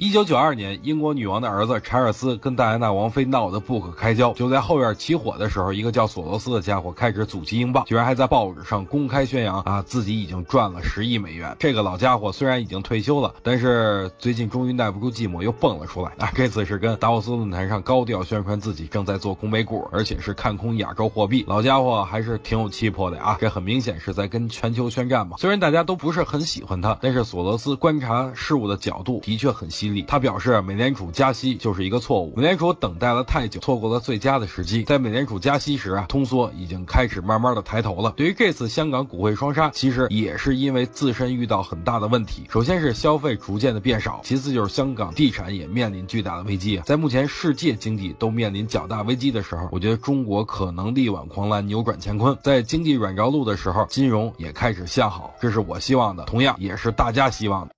一九九二年，英国女王的儿子查尔斯跟戴安娜王妃闹得不可开交。就在后院起火的时候，一个叫索罗斯的家伙开始阻击英镑，居然还在报纸上公开宣扬啊自己已经赚了十亿美元。这个老家伙虽然已经退休了，但是最近终于耐不住寂寞，又蹦了出来啊！这次是跟达沃斯论坛上高调宣传自己正在做空美股，而且是看空亚洲货币。老家伙还是挺有气魄的啊！这很明显是在跟全球宣战嘛。虽然大家都不是很喜欢他，但是索罗斯观察事物的角度的确很他表示，美联储加息就是一个错误。美联储等待了太久，错过了最佳的时机。在美联储加息时啊，通缩已经开始慢慢的抬头了。对于这次香港股汇双杀，其实也是因为自身遇到很大的问题。首先是消费逐渐的变少，其次就是香港地产也面临巨大的危机。在目前世界经济都面临较大危机的时候，我觉得中国可能力挽狂澜，扭转乾坤。在经济软着陆的时候，金融也开始向好，这是我希望的，同样也是大家希望的。